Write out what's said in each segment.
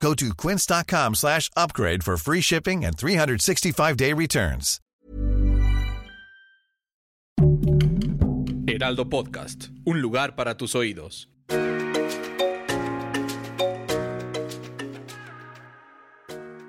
Go to quince.com slash upgrade for free shipping and 365-day returns. Heraldo Podcast, un lugar para tus oídos.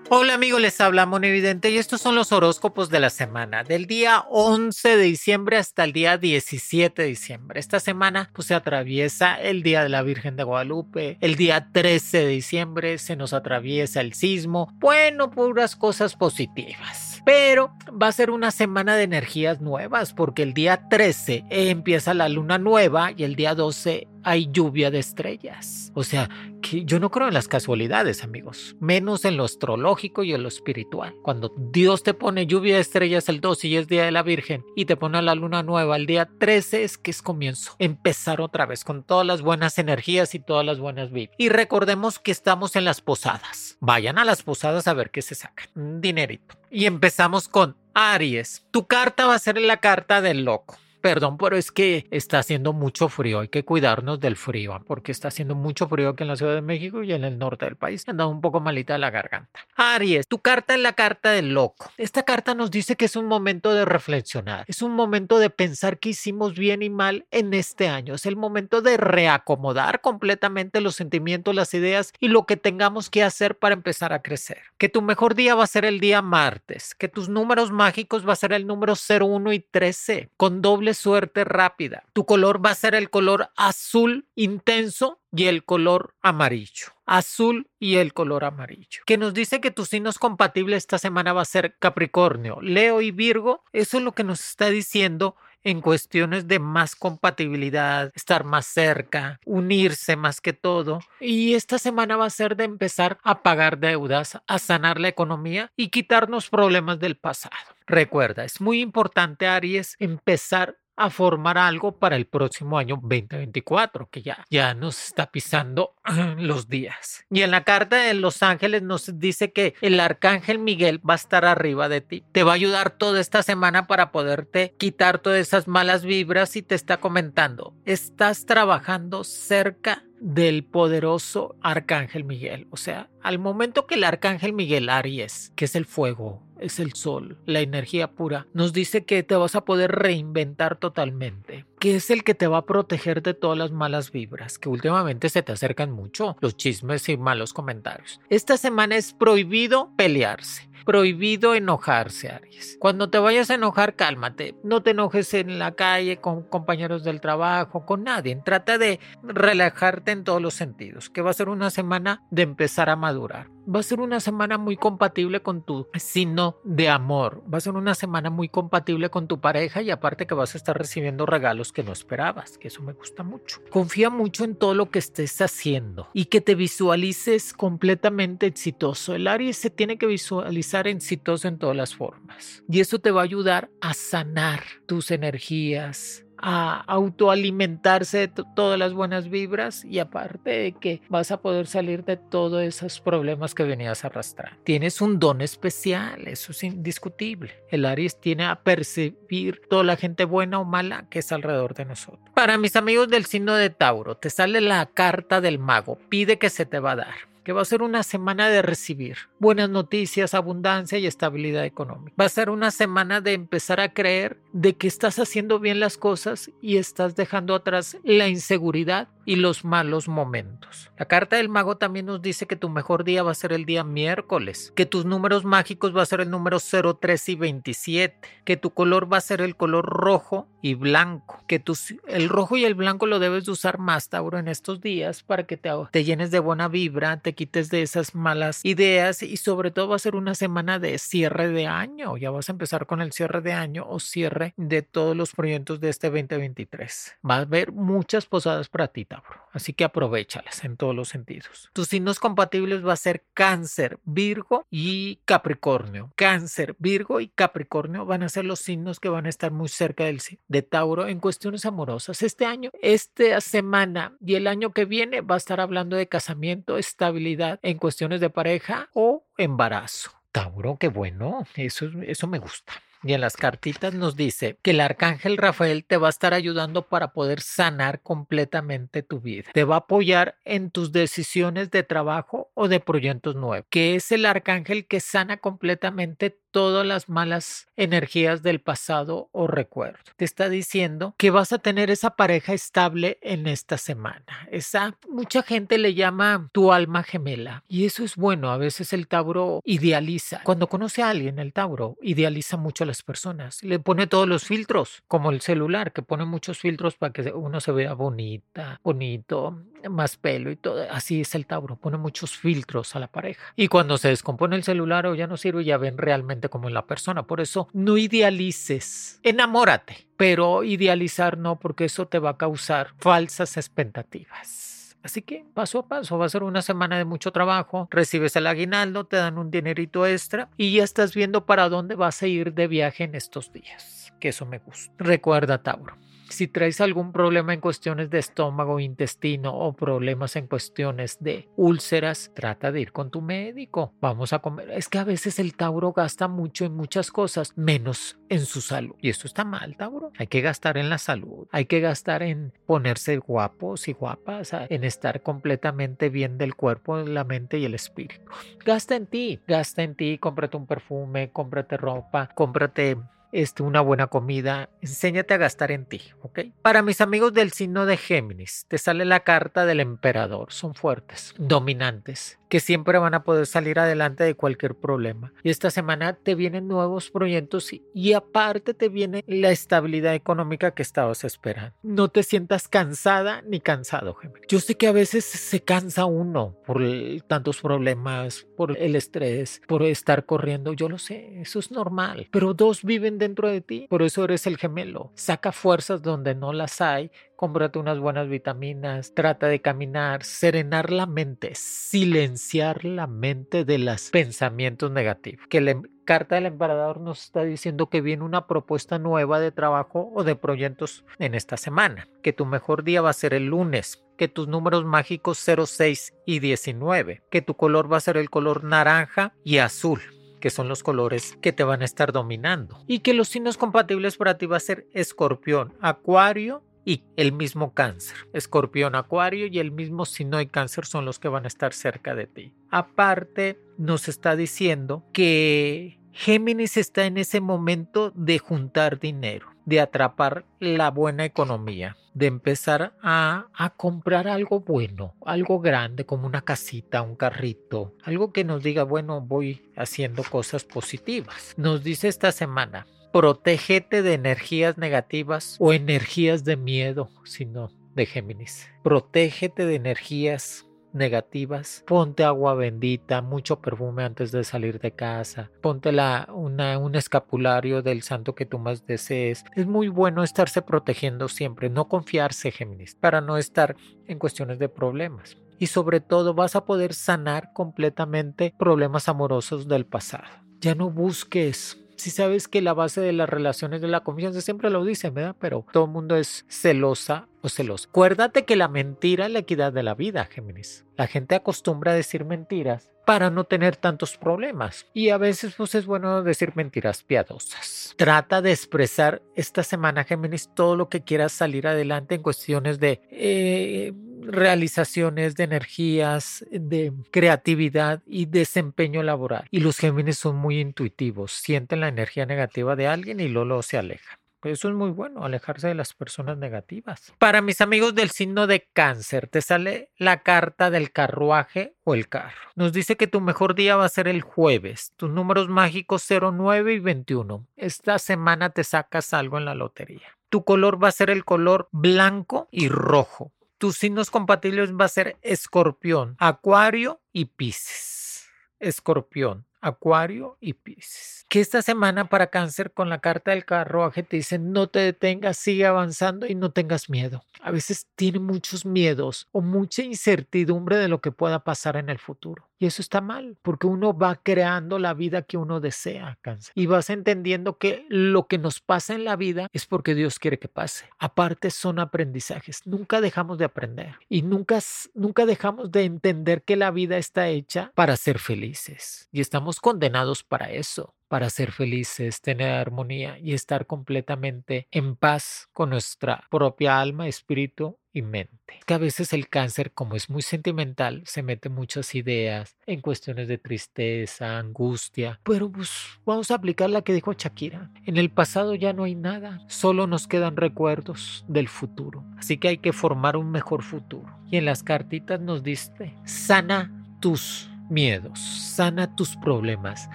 Hola amigos, les habla Evidente y estos son los horóscopos de la semana, del día 11 de diciembre hasta el día 17 de diciembre. Esta semana pues se atraviesa el Día de la Virgen de Guadalupe, el día 13 de diciembre se nos atraviesa el sismo, bueno, puras cosas positivas. Pero va a ser una semana de energías nuevas porque el día 13 empieza la luna nueva y el día 12 hay lluvia de estrellas. O sea, que yo no creo en las casualidades, amigos, menos en lo astrológico y en lo espiritual. Cuando Dios te pone lluvia de estrellas el 12 y es Día de la Virgen y te pone la luna nueva el día 13 es que es comienzo. Empezar otra vez con todas las buenas energías y todas las buenas vibras. Y recordemos que estamos en las posadas. Vayan a las posadas a ver qué se sacan. Dinerito. Y empezamos con Aries. Tu carta va a ser la carta del loco. Perdón, pero es que está haciendo mucho frío. Hay que cuidarnos del frío, porque está haciendo mucho frío aquí en la Ciudad de México y en el norte del país. Han dado un poco malita la garganta. Aries, tu carta es la carta del loco. Esta carta nos dice que es un momento de reflexionar. Es un momento de pensar que hicimos bien y mal en este año. Es el momento de reacomodar completamente los sentimientos, las ideas y lo que tengamos que hacer para empezar a crecer. Que tu mejor día va a ser el día martes. Que tus números mágicos va a ser el número 01 y 13 con doble suerte rápida. Tu color va a ser el color azul intenso y el color amarillo. Azul y el color amarillo. Que nos dice que tu signo compatible esta semana va a ser Capricornio, Leo y Virgo. Eso es lo que nos está diciendo en cuestiones de más compatibilidad, estar más cerca, unirse más que todo. Y esta semana va a ser de empezar a pagar deudas, a sanar la economía y quitarnos problemas del pasado. Recuerda, es muy importante, Aries, empezar a formar algo para el próximo año 2024, que ya, ya nos está pisando los días. Y en la carta de los ángeles nos dice que el arcángel Miguel va a estar arriba de ti. Te va a ayudar toda esta semana para poderte quitar todas esas malas vibras y te está comentando, estás trabajando cerca del poderoso Arcángel Miguel. O sea, al momento que el Arcángel Miguel Aries, que es el fuego, es el sol, la energía pura, nos dice que te vas a poder reinventar totalmente, que es el que te va a proteger de todas las malas vibras, que últimamente se te acercan mucho, los chismes y malos comentarios. Esta semana es prohibido pelearse prohibido enojarse, Aries. Cuando te vayas a enojar, cálmate. No te enojes en la calle con compañeros del trabajo, con nadie. Trata de relajarte en todos los sentidos, que va a ser una semana de empezar a madurar. Va a ser una semana muy compatible con tu signo de amor. Va a ser una semana muy compatible con tu pareja y aparte que vas a estar recibiendo regalos que no esperabas, que eso me gusta mucho. Confía mucho en todo lo que estés haciendo y que te visualices completamente exitoso. El Aries se tiene que visualizar exitoso en todas las formas. Y eso te va a ayudar a sanar tus energías, a autoalimentarse de todas las buenas vibras y aparte de que vas a poder salir de todos esos problemas que venías arrastrando. Tienes un don especial, eso es indiscutible. El Aries tiene a percibir toda la gente buena o mala que es alrededor de nosotros. Para mis amigos del signo de Tauro, te sale la carta del mago, pide que se te va a dar que va a ser una semana de recibir buenas noticias, abundancia y estabilidad económica. Va a ser una semana de empezar a creer de que estás haciendo bien las cosas y estás dejando atrás la inseguridad y los malos momentos. La carta del mago también nos dice que tu mejor día va a ser el día miércoles, que tus números mágicos va a ser el número 0, 3 y 27, que tu color va a ser el color rojo y blanco, que tus, el rojo y el blanco lo debes de usar más, Tauro, en estos días para que te, te llenes de buena vibra, te quites de esas malas ideas y sobre todo va a ser una semana de cierre de año. Ya vas a empezar con el cierre de año o cierre de todos los proyectos de este 2023. Va a haber muchas posadas para ti. Así que aprovechalas en todos los sentidos. Tus signos compatibles va a ser Cáncer, Virgo y Capricornio. Cáncer, Virgo y Capricornio van a ser los signos que van a estar muy cerca del de Tauro en cuestiones amorosas. Este año, esta semana y el año que viene va a estar hablando de casamiento, estabilidad en cuestiones de pareja o embarazo. Tauro, qué bueno, eso, eso me gusta. Y en las cartitas nos dice que el arcángel Rafael te va a estar ayudando para poder sanar completamente tu vida. Te va a apoyar en tus decisiones de trabajo o de proyectos nuevos, que es el arcángel que sana completamente todas las malas energías del pasado o recuerdo. Te está diciendo que vas a tener esa pareja estable en esta semana. Esa mucha gente le llama tu alma gemela y eso es bueno. A veces el Tauro idealiza. Cuando conoce a alguien, el Tauro idealiza mucho a las personas. Le pone todos los filtros, como el celular que pone muchos filtros para que uno se vea bonita, bonito, más pelo y todo. Así es el Tauro, pone muchos filtros a la pareja. Y cuando se descompone el celular o ya no sirve, ya ven realmente como en la persona. Por eso no idealices, enamórate, pero idealizar no, porque eso te va a causar falsas expectativas. Así que paso a paso, va a ser una semana de mucho trabajo, recibes el aguinaldo, te dan un dinerito extra y ya estás viendo para dónde vas a ir de viaje en estos días, que eso me gusta. Recuerda, Tauro, si traes algún problema en cuestiones de estómago, intestino o problemas en cuestiones de úlceras, trata de ir con tu médico. Vamos a comer. Es que a veces el Tauro gasta mucho en muchas cosas, menos en su salud. Y esto está mal, Tauro. Hay que gastar en la salud. Hay que gastar en ponerse guapos y guapas, en estar completamente bien del cuerpo, la mente y el espíritu. Gasta en ti, gasta en ti, cómprate un perfume, cómprate ropa, cómprate este, una buena comida, enséñate a gastar en ti, ¿ok? Para mis amigos del signo de Géminis, te sale la carta del emperador, son fuertes, dominantes, que siempre van a poder salir adelante de cualquier problema. Y esta semana te vienen nuevos proyectos y, aparte te viene la estabilidad económica que estabas esperando. No te sientas cansada ni cansado, Géminis. Yo sé que a veces se cansa uno por tantos problemas, por el estrés, por estar corriendo, yo lo sé, eso es normal, pero dos viven dentro de ti, por eso eres el gemelo. Saca fuerzas donde no las hay cómprate unas buenas vitaminas, trata de caminar, serenar la mente, silenciar la mente de los pensamientos negativos. Que la carta del emperador nos está diciendo que viene una propuesta nueva de trabajo o de proyectos en esta semana, que tu mejor día va a ser el lunes, que tus números mágicos 06 y 19, que tu color va a ser el color naranja y azul que son los colores que te van a estar dominando. Y que los signos compatibles para ti va a ser escorpión, acuario y el mismo cáncer. Escorpión, acuario y el mismo signo y cáncer son los que van a estar cerca de ti. Aparte, nos está diciendo que Géminis está en ese momento de juntar dinero, de atrapar la buena economía, de empezar a, a, comprar algo bueno, algo grande como una casita, un carrito, algo que nos diga, bueno, voy haciendo cosas positivas. Nos dice esta semana, protégete de energías negativas o energías de miedo, sino de Géminis. Protégete de energías negativas, ponte agua bendita, mucho perfume antes de salir de casa, ponte la, una, un escapulario del santo que tú más desees. Es muy bueno estarse protegiendo siempre, no confiarse, Géminis, para no estar en cuestiones de problemas. Y sobre todo vas a poder sanar completamente problemas amorosos del pasado. Ya no busques si sabes que la base de las relaciones de la confianza siempre lo dicen. Pero todo el mundo es celosa o celoso. Acuérdate que la mentira es la equidad de la vida, Géminis. La gente acostumbra a decir mentiras para no tener tantos problemas. Y a veces pues es bueno decir mentiras piadosas. Trata de expresar esta semana, Géminis, todo lo que quieras salir adelante en cuestiones de eh, realizaciones, de energías, de creatividad y desempeño laboral. Y los Géminis son muy intuitivos, sienten la energía negativa de alguien y luego se alejan. Eso es muy bueno, alejarse de las personas negativas. Para mis amigos del signo de cáncer, te sale la carta del carruaje o el carro. Nos dice que tu mejor día va a ser el jueves. Tus números mágicos 09 y 21. Esta semana te sacas algo en la lotería. Tu color va a ser el color blanco y rojo. Tus signos compatibles va a ser escorpión, acuario y piscis. Escorpión, Acuario y Pisces. Que esta semana para cáncer con la carta del carruaje te dicen no te detengas, sigue avanzando y no tengas miedo. A veces tiene muchos miedos o mucha incertidumbre de lo que pueda pasar en el futuro. Y eso está mal, porque uno va creando la vida que uno desea, cáncer. Y vas entendiendo que lo que nos pasa en la vida es porque Dios quiere que pase. Aparte son aprendizajes. Nunca dejamos de aprender y nunca, nunca dejamos de entender que la vida está hecha para ser felices. Y estamos condenados para eso para ser felices, tener armonía y estar completamente en paz con nuestra propia alma, espíritu y mente. Que a veces el cáncer, como es muy sentimental, se mete muchas ideas en cuestiones de tristeza, angustia, pero pues vamos a aplicar la que dijo Shakira. En el pasado ya no hay nada, solo nos quedan recuerdos del futuro. Así que hay que formar un mejor futuro. Y en las cartitas nos dice, sana tus miedos, sana tus problemas,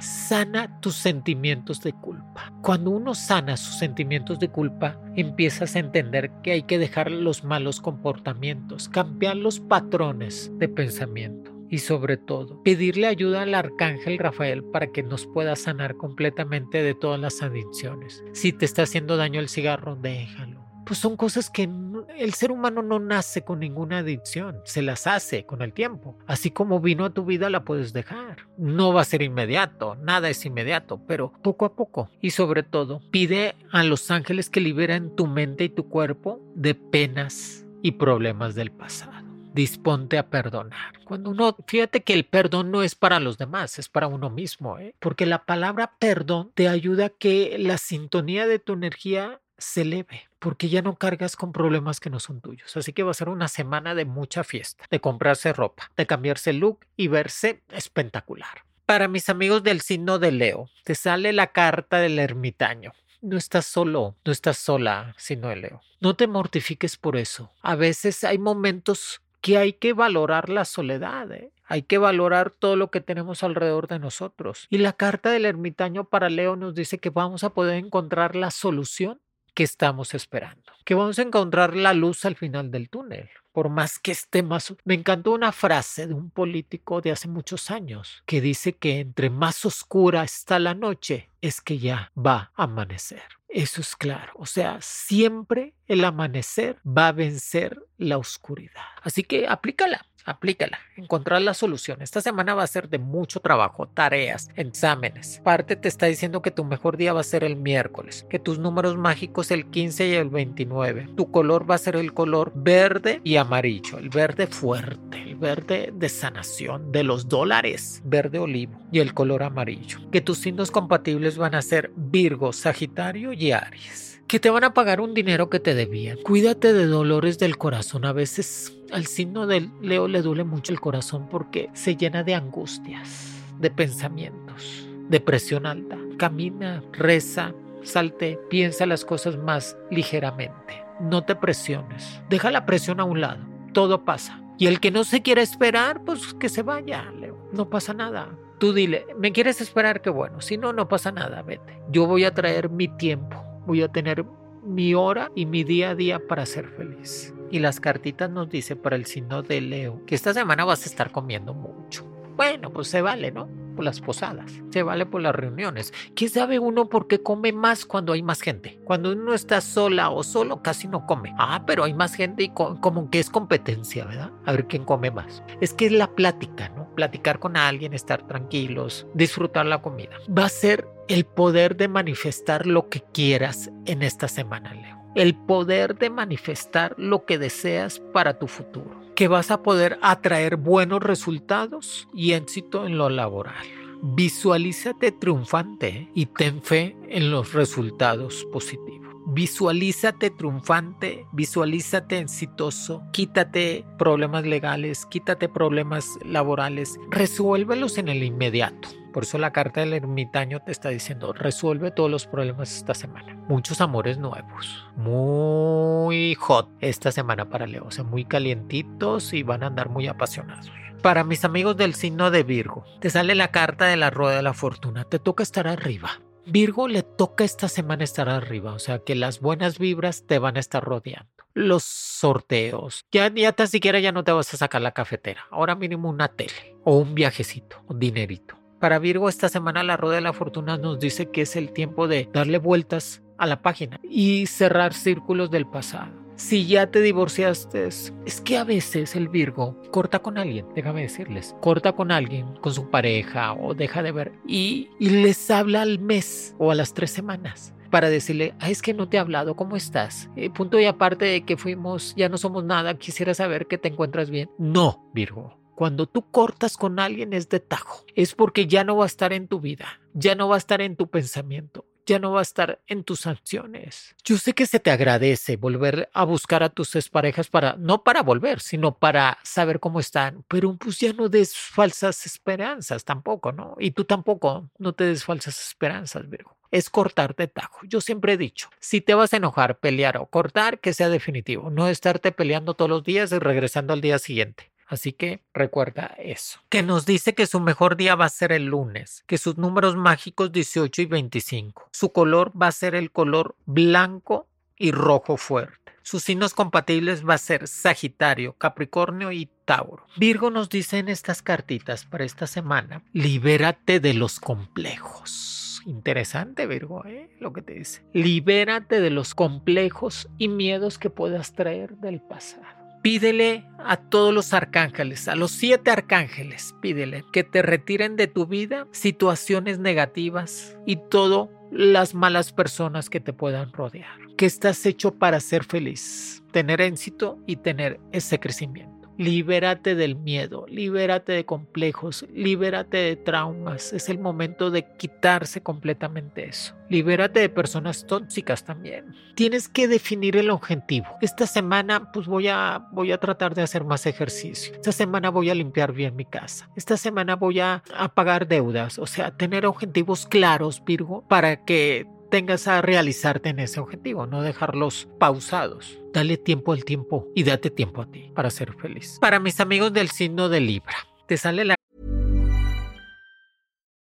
sana tus sentimientos de culpa. Cuando uno sana sus sentimientos de culpa, empiezas a entender que hay que dejar los malos comportamientos, cambiar los patrones de pensamiento y sobre todo pedirle ayuda al arcángel Rafael para que nos pueda sanar completamente de todas las adicciones. Si te está haciendo daño el cigarro, déjalo pues son cosas que el ser humano no nace con ninguna adicción, se las hace con el tiempo. Así como vino a tu vida la puedes dejar. No va a ser inmediato, nada es inmediato, pero poco a poco. Y sobre todo, pide a los ángeles que liberen tu mente y tu cuerpo de penas y problemas del pasado. Disponte a perdonar. Cuando uno, fíjate que el perdón no es para los demás, es para uno mismo, ¿eh? porque la palabra perdón te ayuda a que la sintonía de tu energía se eleve, porque ya no cargas con problemas que no son tuyos. Así que va a ser una semana de mucha fiesta, de comprarse ropa, de cambiarse look y verse espectacular. Para mis amigos del signo de Leo, te sale la carta del ermitaño. No estás solo, no estás sola, sino de Leo. No te mortifiques por eso. A veces hay momentos que hay que valorar la soledad, ¿eh? hay que valorar todo lo que tenemos alrededor de nosotros. Y la carta del ermitaño para Leo nos dice que vamos a poder encontrar la solución que estamos esperando, que vamos a encontrar la luz al final del túnel, por más que esté más... Me encantó una frase de un político de hace muchos años que dice que entre más oscura está la noche, es que ya va a amanecer. Eso es claro. O sea, siempre el amanecer va a vencer la oscuridad. Así que aplícala aplícala, encontrar la solución. Esta semana va a ser de mucho trabajo, tareas, exámenes. Parte te está diciendo que tu mejor día va a ser el miércoles, que tus números mágicos el 15 y el 29. Tu color va a ser el color verde y amarillo, el verde fuerte, el verde de sanación, de los dólares, verde olivo y el color amarillo. Que tus signos compatibles van a ser Virgo, Sagitario y Aries que te van a pagar un dinero que te debían. Cuídate de dolores del corazón. A veces al signo del Leo le duele mucho el corazón porque se llena de angustias, de pensamientos, de presión alta. Camina, reza, salte, piensa las cosas más ligeramente. No te presiones. Deja la presión a un lado. Todo pasa. Y el que no se quiera esperar, pues que se vaya, Leo. No pasa nada. Tú dile, ¿me quieres esperar? Qué bueno. Si no, no pasa nada, vete. Yo voy a traer mi tiempo voy a tener mi hora y mi día a día para ser feliz. Y las cartitas nos dice para el signo de Leo que esta semana vas a estar comiendo mucho. Bueno, pues se vale, ¿no? Por las posadas, se vale por las reuniones. ¿Quién sabe uno por qué come más cuando hay más gente? Cuando uno está sola o solo, casi no come. Ah, pero hay más gente y como que es competencia, ¿verdad? A ver quién come más. Es que es la plática, ¿no? Platicar con alguien, estar tranquilos, disfrutar la comida. Va a ser el poder de manifestar lo que quieras en esta semana, Leo. El poder de manifestar lo que deseas para tu futuro. Que vas a poder atraer buenos resultados y éxito en lo laboral. Visualízate triunfante y ten fe en los resultados positivos. Visualízate triunfante, visualízate exitoso, quítate problemas legales, quítate problemas laborales, resuélvelos en el inmediato por eso la carta del ermitaño te está diciendo, resuelve todos los problemas esta semana. Muchos amores nuevos, muy hot esta semana para Leo, o sea, muy calientitos y van a andar muy apasionados. Para mis amigos del signo de Virgo, te sale la carta de la rueda de la fortuna, te toca estar arriba. Virgo le toca esta semana estar arriba, o sea que las buenas vibras te van a estar rodeando. Los sorteos, ya, ya tan siquiera ya no te vas a sacar la cafetera, ahora mínimo una tele o un viajecito, un dinerito Para Virgo esta semana la rueda de la fortuna nos dice que es el tiempo de darle vueltas a la página y cerrar círculos del pasado. Si ya te divorciaste, es que a veces el Virgo corta con alguien, déjame decirles, corta con alguien, con su pareja o deja de ver y, les habla al mes o a las tres semanas para decirle, es que no te he hablado, ¿cómo estás? Eh, punto y aparte de que fuimos, ya no somos nada, quisiera saber que te encuentras bien. No, Virgo. Cuando tú cortas con alguien es de tajo, es porque ya no va a estar en tu vida, ya no va a estar en tu pensamiento, ya no va a estar en tus acciones. Yo sé que se te agradece volver a buscar a tus parejas para, no para volver, sino para saber cómo están, pero pues ya no des falsas esperanzas tampoco, ¿no? Y tú tampoco, no te des falsas esperanzas, Virgo. Es cortar de tajo. Yo siempre he dicho, si te vas a enojar, pelear o cortar, que sea definitivo, no estarte peleando todos los días y regresando al día siguiente. Así que recuerda eso. Que nos dice que su mejor día va a ser el lunes, que sus números mágicos 18 y 25. Su color va a ser el color blanco y rojo fuerte. Sus signos compatibles va a ser Sagitario, Capricornio y Tauro. Virgo nos dice en estas cartitas para esta semana, libérate de los complejos. Interesante, Virgo, ¿eh? lo que te dice. Libérate de los complejos y miedos que puedas traer del pasado. Pídele a todos los arcángeles, a los siete arcángeles, pídele que te retiren de tu vida situaciones negativas y todas las malas personas que te puedan rodear. Que estás hecho para ser feliz, tener éxito y tener ese crecimiento. Libérate del miedo, libérate de complejos, libérate de traumas. Es el momento de quitarse completamente eso. Libérate de personas tóxicas también. Tienes que definir el objetivo. Esta semana pues voy a voy a tratar de hacer más ejercicio. Esta semana voy a limpiar bien mi casa. Esta semana voy a, a pagar deudas, o sea, tener objetivos claros, Virgo, para que tengas a realizarte en ese objetivo, no dejarlos pausados. Dale tiempo al tiempo y date tiempo a ti para ser feliz. Para mis amigos del signo de Libra, te sale la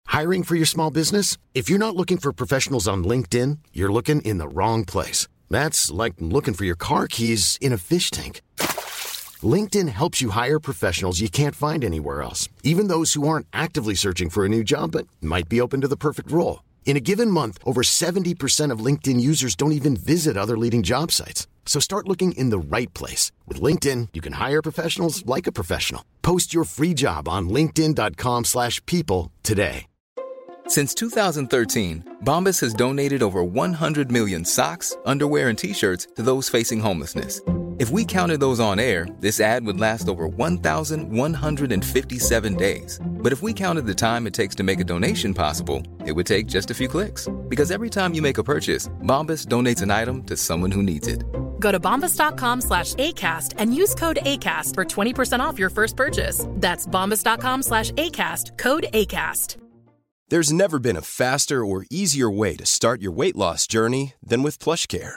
Hiring for your small business? If you're not looking for professionals on LinkedIn, you're looking in the wrong place. That's like looking for your car keys in a fish tank. LinkedIn helps you hire professionals you can't find anywhere else, even those who aren't actively searching for a new job but might be open to the perfect role. In a given month, over 70% of LinkedIn users don't even visit other leading job sites. So start looking in the right place. With LinkedIn, you can hire professionals like a professional. Post your free job on linkedin.com slash people today. Since 2013, Bombas has donated over 100 million socks, underwear, and T-shirts to those facing homelessness. If we counted those on air, this ad would last over 1,157 days. But if we counted the time it takes to make a donation possible, it would take just a few clicks. Because every time you make a purchase, Bombas donates an item to someone who needs it. Go to bombas.com slash ACAST and use code ACAST for 20% off your first purchase. That's bombas.com slash ACAST, code ACAST. There's never been a faster or easier way to start your weight loss journey than with PlushCare.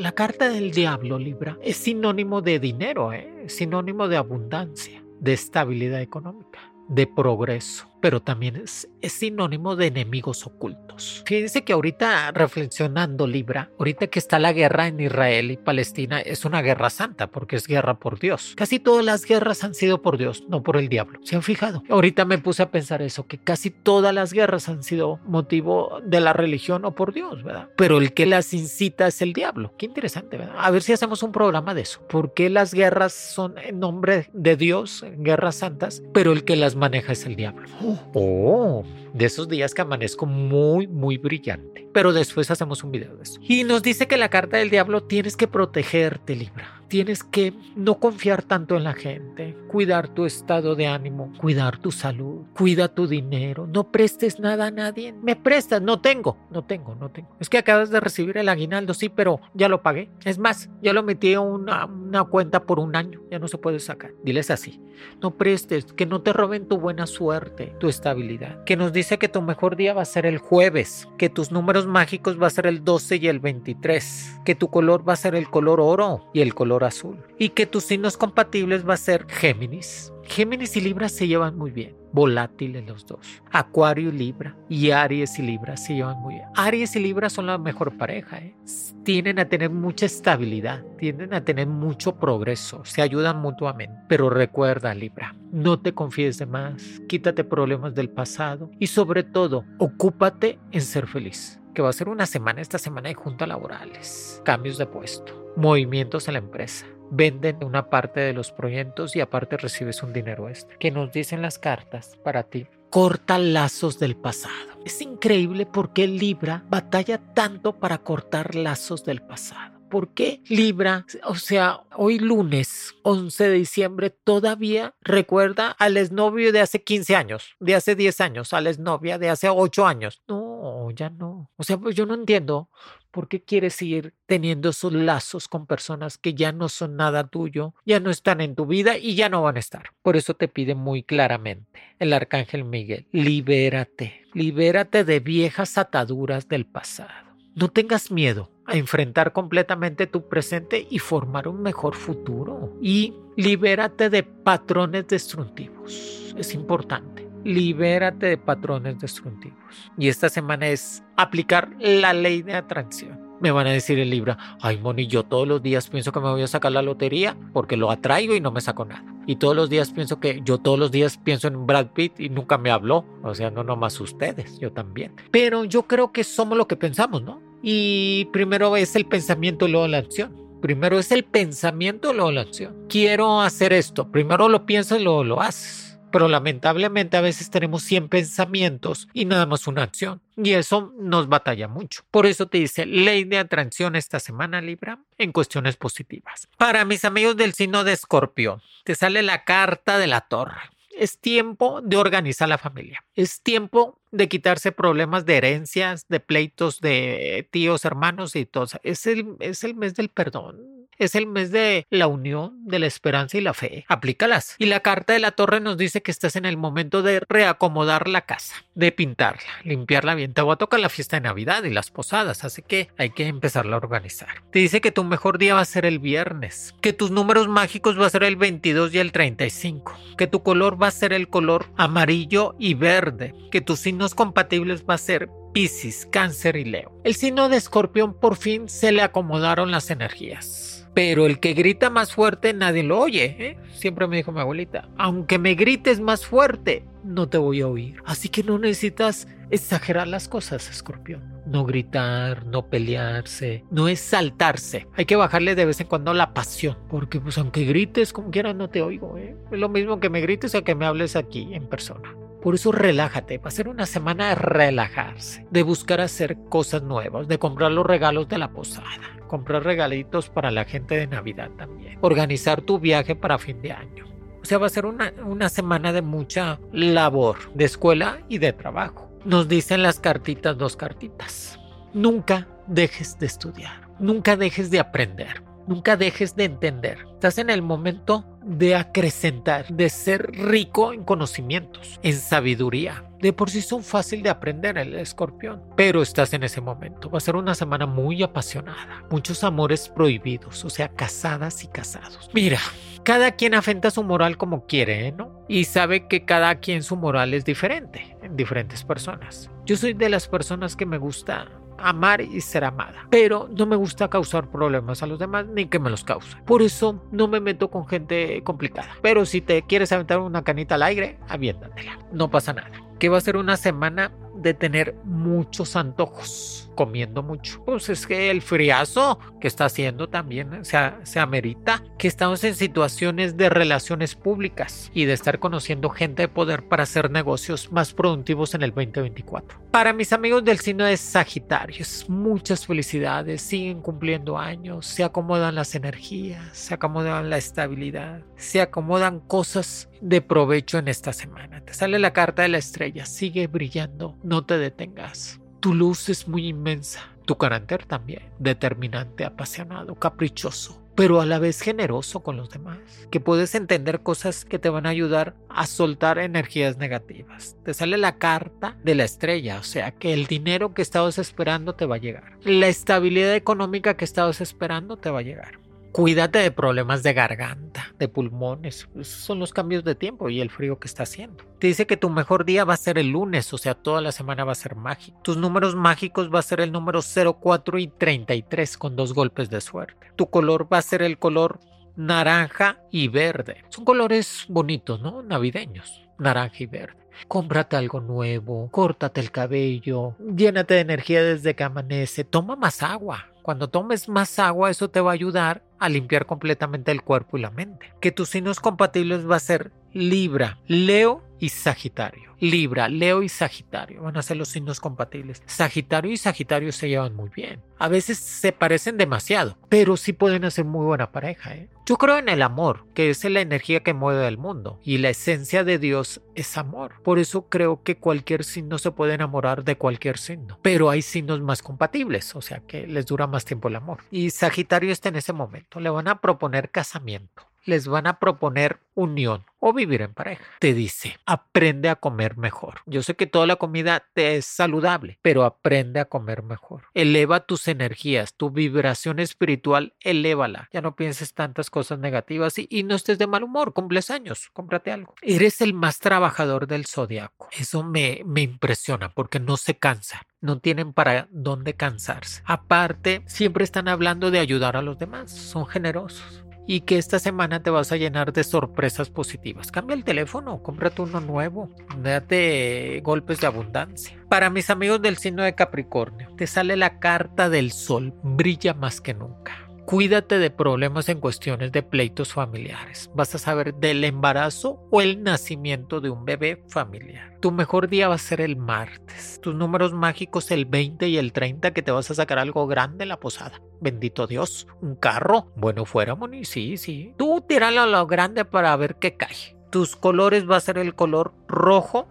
La carta del diablo, Libra, es sinónimo de dinero, ¿eh? es sinónimo de abundancia, de estabilidad económica, de progreso pero también es, sinónimo de enemigos ocultos. Fíjense que ahorita reflexionando Libra, ahorita que está la guerra en Israel y Palestina, es una guerra santa porque es guerra por Dios. Casi todas las guerras han sido por Dios, no por el diablo. ¿Se han fijado? Ahorita me puse a pensar eso, que casi todas las guerras han sido motivo de la religión o por Dios, ¿verdad? Pero el que las incita es el diablo. Qué interesante, ¿verdad? A ver si hacemos un programa de eso. ¿Por qué las guerras son en nombre de Dios, guerras santas, pero el que las maneja es el diablo? Oh, de esos días que amanezco muy, muy brillante. Pero después hacemos un video de eso. Y nos dice que la carta del diablo tienes que protegerte, Libra. Tienes que no confiar tanto en la gente, cuidar tu estado de ánimo, cuidar tu salud, cuida tu dinero, no prestes nada a nadie. Me prestas, no tengo, no tengo, no tengo. Es que acabas de recibir el aguinaldo, sí, pero ya lo pagué. Es más, ya lo metí a una, una cuenta por un año, ya no se puede sacar. Diles así, no prestes, que no te roben tu buena suerte, tu estabilidad. Que nos dice que tu mejor día va a ser el jueves, que tus números mágicos va a ser el 12 y el 23, que tu color va a ser el color oro y el color azul, y que tus signos compatibles va a ser Géminis. Géminis y Libra se llevan muy bien, volátiles los dos. Acuario y Libra, y Aries y Libra se llevan muy bien. Aries y Libra son la mejor pareja, ¿eh? tienden a tener mucha estabilidad, tienden a tener mucho progreso, se ayudan mutuamente. Pero recuerda, Libra, no te confíes de más, quítate problemas del pasado y sobre todo, ocúpate en ser feliz que va a ser una semana, esta semana de juntas laborales, cambios de puesto, movimientos en la empresa. Venden una parte de los proyectos y aparte recibes un dinero extra. Que nos dicen las cartas para ti. Corta lazos del pasado. Es increíble por qué Libra batalla tanto para cortar lazos del pasado. ¿Por qué Libra? O sea, hoy lunes 11 de diciembre todavía recuerda al exnovio de hace 15 años, de hace 10 años, a la exnovia de hace 8 años. No, ya no. O sea, pues yo no entiendo por qué quieres seguir teniendo esos lazos con personas que ya no son nada tuyo, ya no están en tu vida y ya no van a estar. Por eso te pide muy claramente el arcángel Miguel, libérate, libérate de viejas ataduras del pasado. No tengas miedo a enfrentar completamente tu presente y formar un mejor futuro. Y libérate de patrones destructivos. Es importante. Libérate de patrones destructivos. Y esta semana es aplicar la ley de atracción. Me van a decir el libro, ay Moni, yo todos los días pienso que me voy a sacar la lotería porque lo atraigo y no me saco nada. Y todos los días pienso que yo todos los días pienso en Brad Pitt y nunca me habló. O sea, no nomás ustedes, yo también. Pero yo creo que somos lo que pensamos, ¿no? Y primero es el pensamiento y luego la acción. Primero es el pensamiento luego la acción. Quiero hacer esto. Primero lo piensas luego lo haces. Pero lamentablemente a veces tenemos 100 pensamientos y nada más una acción. Y eso nos batalla mucho. Por eso te dice ley de atracción esta semana, Libra, en cuestiones positivas. Para mis amigos del signo de Escorpio, te sale la carta de la torre. Es tiempo de organizar la familia. Es tiempo de quitarse problemas de herencias, de pleitos de tíos, hermanos y todo. Es el, es el mes del perdón es el mes de la unión, de la esperanza y la fe. Aplícalas. Y la carta de la torre nos dice que estás en el momento de reacomodar la casa, de pintarla, limpiarla bien. Te va a tocar la fiesta de Navidad y las posadas, así que hay que empezarla a organizar. Te dice que tu mejor día va a ser el viernes, que tus números mágicos va a ser el 22 y el 35, que tu color va a ser el color amarillo y verde, que tus signos compatibles va a ser Piscis, Cáncer y Leo. El signo de Escorpión por fin se le acomodaron las energías pero el que grita más fuerte nadie lo oye. ¿eh? Siempre me dijo mi abuelita, aunque me grites más fuerte, no te voy a oír. Así que no necesitas exagerar las cosas, escorpión. No gritar, no pelearse, no exaltarse. Hay que bajarle de vez en cuando la pasión, porque pues aunque grites como quieras no te oigo. ¿eh? Es lo mismo que me grites o que me hables aquí en persona. Por eso relájate, va a ser una semana de relajarse, de buscar hacer cosas nuevas, de comprar los regalos de la posada, comprar regalitos para la gente de Navidad también, organizar tu viaje para fin de año. O sea, va a ser una, una semana de mucha labor, de escuela y de trabajo. Nos dicen las cartitas, dos cartitas. Nunca dejes de estudiar, nunca dejes de aprender, nunca dejes de entender. Estás en el momento de acrecentar, de ser rico en conocimientos, en sabiduría. De por sí son fácil de aprender el escorpión, pero estás en ese momento. Va a ser una semana muy apasionada, muchos amores prohibidos, o sea, casadas y casados. Mira, cada quien afenta su moral como quiere. ¿no? Y sabe que cada quien su moral es diferente en diferentes personas. Yo soy de las personas que me gusta amar y ser amada. Pero no me gusta causar problemas a los demás ni que me los cause. Por eso no me meto con gente complicada. Pero si te quieres aventar una canita al aire, aviéntatela. No pasa nada. Que va a ser una semana de tener muchos antojos, comiendo mucho. Pues es que el friazo que está haciendo también se, se amerita que estamos en situaciones de relaciones públicas y de estar conociendo gente de poder para hacer negocios más productivos en el 2024. Para mis amigos del signo de Sagitario, muchas felicidades, siguen cumpliendo años, se acomodan las energías, se acomodan la estabilidad, se acomodan cosas de provecho en esta semana. Te sale la carta de la estrella, sigue brillando, no te detengas. Tu luz es muy inmensa, tu carácter también, determinante, apasionado, caprichoso, pero a la vez generoso con los demás, que puedes entender cosas que te van a ayudar a soltar energías negativas. Te sale la carta de la estrella, o sea que el dinero que estabas esperando te va a llegar. La estabilidad económica que estabas esperando te va a llegar. Cuídate de problemas de garganta, de pulmones. Son los cambios de tiempo y el frío que está haciendo. Te dice que tu mejor día va a ser el lunes, o sea, toda la semana va a ser mágico. Tus números mágicos va a ser el número 04 y 33 con dos golpes de suerte. Tu color va a ser el color naranja y verde. Son colores bonitos, ¿no? Navideños. Naranja y verde. Cómprate algo nuevo, córtate el cabello, llénate de energía desde que amanece, toma más agua. Cuando tomes más agua, eso te va a ayudar a limpiar completamente el cuerpo y la mente. Que tus signos compatibles va a ser Libra, Leo y Sagitario. Libra, Leo y Sagitario van a ser los signos compatibles. Sagitario y Sagitario se llevan muy bien. A veces se parecen demasiado, pero sí pueden hacer muy buena pareja. ¿eh? Yo creo en el amor, que es la energía que mueve el mundo y la esencia de Dios es amor. Por eso creo que cualquier signo se puede enamorar de cualquier signo, pero hay signos más compatibles, o sea que les dura más tiempo el amor. Y Sagitario está en ese momento, le van a proponer casamiento les van a proponer unión o vivir en pareja. Te dice, aprende a comer mejor. Yo sé que toda la comida te es saludable, pero aprende a comer mejor. Eleva tus energías, tu vibración espiritual, elévala. Ya no pienses tantas cosas negativas y, y no estés de mal humor. Cumples años, cómprate algo. Eres el más trabajador del zodiaco. Eso me, me impresiona porque no se cansan no tienen para dónde cansarse. Aparte, siempre están hablando de ayudar a los demás, son generosos y que esta semana te vas a llenar de sorpresas positivas. Cambia el teléfono, cómprate uno nuevo, date golpes de abundancia. Para mis amigos del signo de Capricornio, te sale la carta del sol, brilla más que nunca. Cuídate de problemas en cuestiones de pleitos familiares. Vas a saber del embarazo o el nacimiento de un bebé familiar. Tu mejor día va a ser el martes. Tus números mágicos el 20 y el 30 que te vas a sacar algo grande en la posada. Bendito Dios. Un carro. Bueno, fuera, Moni. Sí, sí. Tú tíralo a lo grande para ver qué cae. Tus colores va a ser el color rojo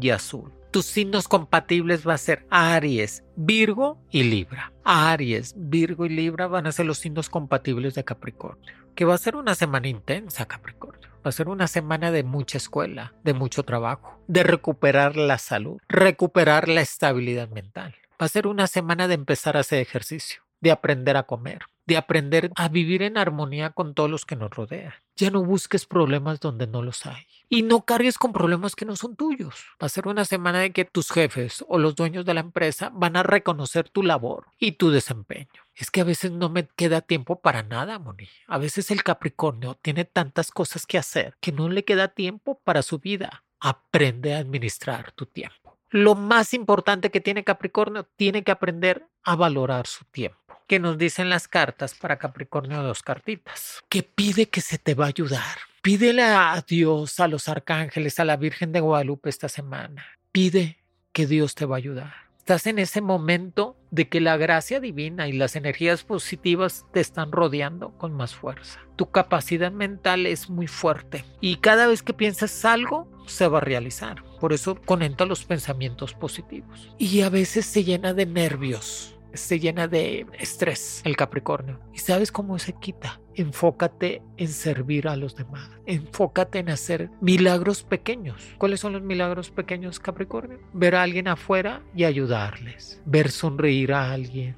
y azul. Tus signos compatibles va a ser Aries, Virgo y Libra. Aries, Virgo y Libra van a ser los signos compatibles de Capricornio. Que va a ser una semana intensa, Capricornio. Va a ser una semana de mucha escuela, de mucho trabajo, de recuperar la salud, recuperar la estabilidad mental. Va a ser una semana de empezar a hacer ejercicio, de aprender a comer, de aprender a vivir en armonía con todos los que nos rodean. Ya no busques problemas donde no los hay. Y no cargues con problemas que no son tuyos. Va a ser una semana de que tus jefes o los dueños de la empresa van a reconocer tu labor y tu desempeño. Es que a veces no me queda tiempo para nada, Moni. A veces el Capricornio tiene tantas cosas que hacer que no le queda tiempo para su vida. Aprende a administrar tu tiempo. Lo más importante que tiene Capricornio, tiene que aprender a valorar su tiempo que nos dicen las cartas para Capricornio dos cartitas, que pide que se te va a ayudar. Pídele a Dios, a los arcángeles, a la Virgen de Guadalupe esta semana. Pide que Dios te va a ayudar. Estás en ese momento de que la gracia divina y las energías positivas te están rodeando con más fuerza. Tu capacidad mental es muy fuerte y cada vez que piensas algo se va a realizar. Por eso conecta los pensamientos positivos. Y a veces se llena de nervios se llena de estrés el Capricornio. ¿Y sabes cómo se quita? Enfócate en servir a los demás. Enfócate en hacer milagros pequeños. ¿Cuáles son los milagros pequeños, Capricornio? Ver a alguien afuera y ayudarles. Ver sonreír a alguien.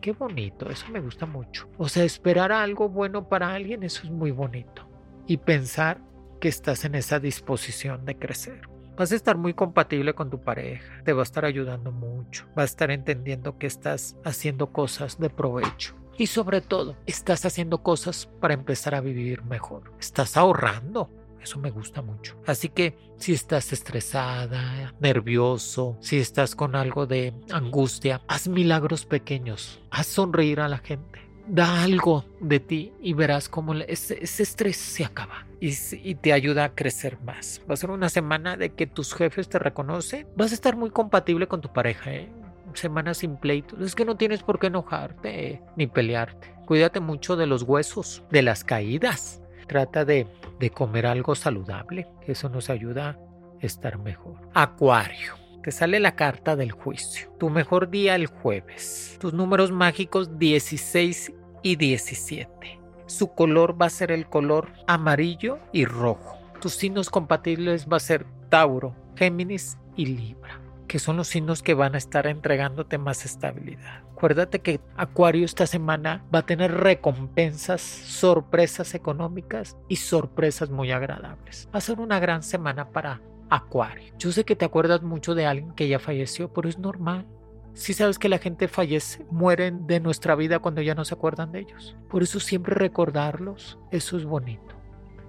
Qué bonito, eso me gusta mucho. O sea, esperar algo bueno para alguien, eso es muy bonito. Y pensar que estás en esa disposición de crecer. Vas a estar muy compatible con tu pareja, te va a estar ayudando mucho, va a estar entendiendo que estás haciendo cosas de provecho. Y sobre todo, estás haciendo cosas para empezar a vivir mejor. Estás ahorrando. Eso me gusta mucho. Así que si estás estresada, nervioso, si estás con algo de angustia, haz milagros pequeños. Haz sonreír a la gente. Da algo de ti y verás cómo ese, estrés se acaba y, te ayuda a crecer más. Va a ser una semana de que tus jefes te reconocen. Vas a estar muy compatible con tu pareja. ¿eh? Semana sin pleitos. Es que no tienes por qué enojarte ni pelearte. Cuídate mucho de los huesos, de las caídas. Trata de, de comer algo saludable. Eso nos ayuda a estar mejor. Acuario. Te sale la carta del juicio. Tu mejor día el jueves. Tus números mágicos 16 y 17. Su color va a ser el color amarillo y rojo. Tus signos compatibles va a ser Tauro, Géminis y Libra, que son los signos que van a estar entregándote más estabilidad. Acuérdate que Acuario esta semana va a tener recompensas, sorpresas económicas y sorpresas muy agradables. Va a ser una gran semana para Acuario. Yo sé que te acuerdas mucho de alguien que ya falleció, pero es normal. Si sabes que la gente fallece, mueren de nuestra vida cuando ya no se acuerdan de ellos. Por eso siempre recordarlos, eso es bonito.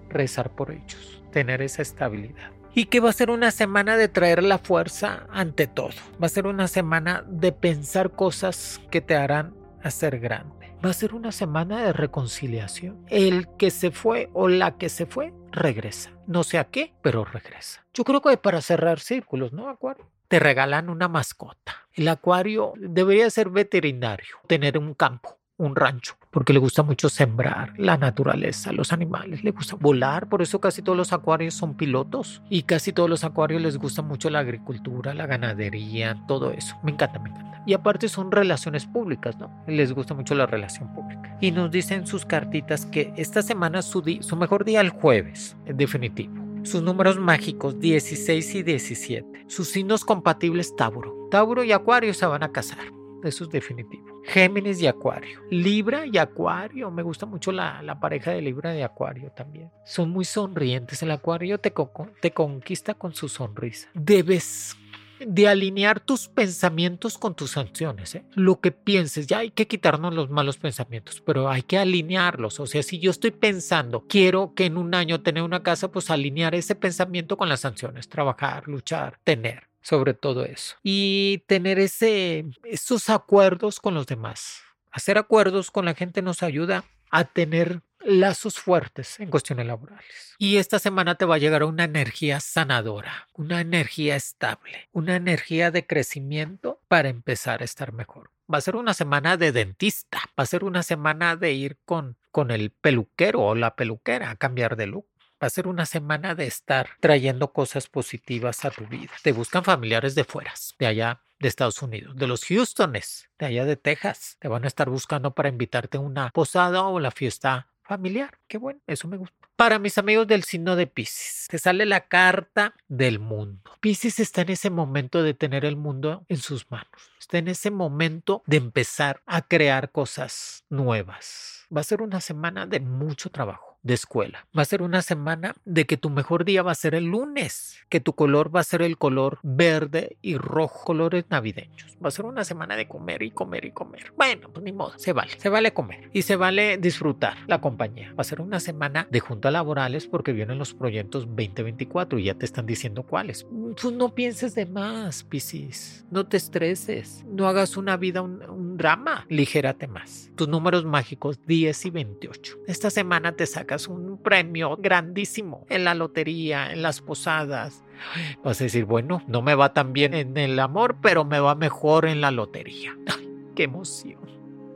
Rezar por ellos, tener esa estabilidad. Y que va a ser una semana de traer la fuerza ante todo. Va a ser una semana de pensar cosas que te harán hacer grande. Va a ser una semana de reconciliación. El que se fue o la que se fue regresa. No sé a qué, pero regresa. Yo creo que para cerrar círculos, ¿no, Acuario? Te regalan una mascota. El acuario debería ser veterinario, tener un campo un rancho, porque le gusta mucho sembrar la naturaleza, los animales, le gusta volar, por eso casi todos los acuarios son pilotos y casi todos los acuarios les gusta mucho la agricultura, la ganadería, todo eso. Me encanta, me encanta. Y aparte son relaciones públicas, ¿no? Les gusta mucho la relación pública. Y nos dicen sus cartitas que esta semana su, su mejor día el jueves, en definitivo. Sus números mágicos 16 y 17. Sus signos compatibles Tauro. Tauro y Acuario se van a casar. Eso es definitivo. Géminis y Acuario. Libra y Acuario. Me gusta mucho la, la pareja de Libra y Acuario también. Son muy sonrientes. El Acuario te, te conquista con su sonrisa. Debes de alinear tus pensamientos con tus acciones. ¿eh? Lo que pienses, ya hay que quitarnos los malos pensamientos, pero hay que alinearlos. O sea, si yo estoy pensando, quiero que en un año tener una casa, pues alinear ese pensamiento con las sanciones, trabajar, luchar, tener sobre todo eso. Y tener ese, esos acuerdos con los demás. Hacer acuerdos con la gente nos ayuda a tener lazos fuertes en cuestiones laborales. Y esta semana te va a llegar una energía sanadora, una energía estable, una energía de crecimiento para empezar a estar mejor. Va a ser una semana de dentista, va a ser una semana de ir con, con el peluquero o la peluquera a cambiar de look. Va a ser una semana de estar trayendo cosas positivas a tu vida. Te buscan familiares de fuera, de allá de Estados Unidos, de los Houstones, de allá de Texas. Te van a estar buscando para invitarte a una posada o la fiesta familiar. Qué bueno, eso me gusta. Para mis amigos del signo de Pisces, te sale la carta del mundo. Pisces está en ese momento de tener el mundo en sus manos. Está en ese momento de empezar a crear cosas nuevas. Va a ser una semana de mucho trabajo de escuela. Va a ser una semana de que tu mejor día va a ser el lunes, que tu color va a ser el color verde y rojo, colores navideños. Va a ser una semana de comer y comer y comer. Bueno, pues ni modo, se vale, se vale comer y se vale disfrutar la compañía. Va a ser una semana de juntas laborales porque vienen los proyectos 2024 y ya te están diciendo cuáles. Pues no pienses de más, Piscis. No te estreses. No hagas una vida un, un drama. Ligérate más. Tus números mágicos 10 y 28. Esta semana te saca un premio grandísimo en la lotería, en las posadas. Vas a decir, bueno, no me va tan bien en el amor, pero me va mejor en la lotería. ¡Qué emoción!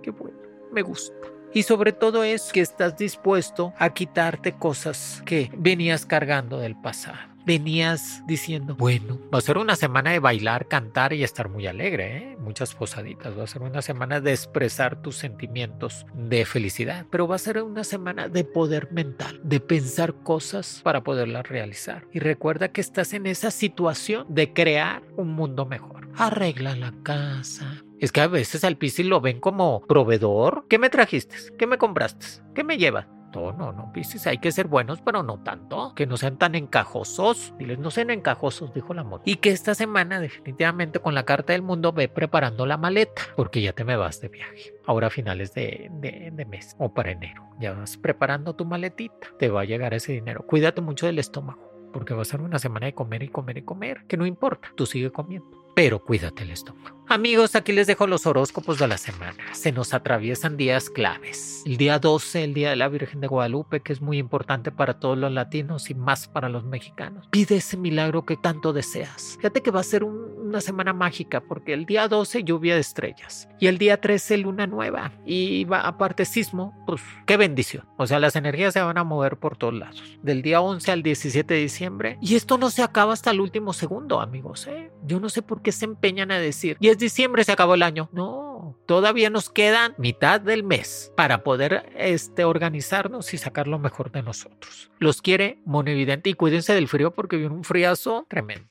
¡Qué bueno! Me gusta. Y sobre todo es que estás dispuesto a quitarte cosas que venías cargando del pasado venías diciendo, bueno, va a ser una semana de bailar, cantar y estar muy alegre, ¿eh? muchas posaditas, va a ser una semana de expresar tus sentimientos de felicidad, pero va a ser una semana de poder mental, de pensar cosas para poderlas realizar. Y recuerda que estás en esa situación de crear un mundo mejor. Arregla la casa, es que a veces al Piscis lo ven como proveedor. ¿Qué me trajiste? ¿Qué me compraste? ¿Qué me llevas? Tanto, no, no, Piscis, hay que ser buenos, pero no tanto, que no sean tan encajosos, diles, no sean encajosos, dijo la moto. Y que esta semana definitivamente con la carta del mundo ve preparando la maleta, porque ya te me vas de viaje, ahora a finales de, de, de mes o para enero, ya vas preparando tu maletita, te va a llegar ese dinero, cuídate mucho del estómago porque va a ser una semana de comer y comer y comer, que no importa, tú sigue comiendo, pero cuídate el estómago. Amigos, aquí les dejo los horóscopos de la semana. Se nos atraviesan días claves. El día 12, el día de la Virgen de Guadalupe, que es muy importante para todos los latinos y más para los mexicanos. Pide ese milagro que tanto deseas. Fíjate que va a ser un, una semana mágica porque el día 12 lluvia de estrellas y el día 13 luna nueva y va, aparte sismo, pues qué bendición. O sea, las energías se van a mover por todos lados. Del día 11 al 17 de diciembre y esto no se acaba hasta el último segundo, amigos. ¿eh? Yo no sé por qué se empeñan a decir, y diciembre, se acabó el año. No, todavía nos quedan mitad del mes para poder este, organizarnos y sacar lo mejor de nosotros. Los quiere Monevidente y cuídense del frío porque viene un friazo tremendo.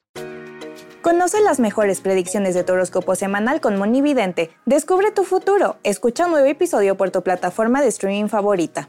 Conoce las mejores predicciones de tu horóscopo semanal con Monividente. Descubre tu futuro. Escucha un nuevo episodio por tu plataforma de streaming favorita.